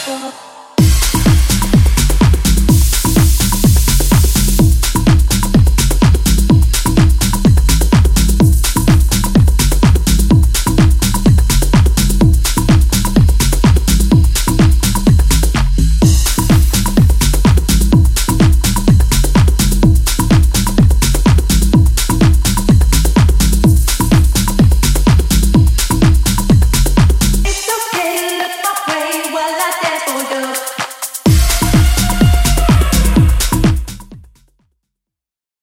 cuerpo.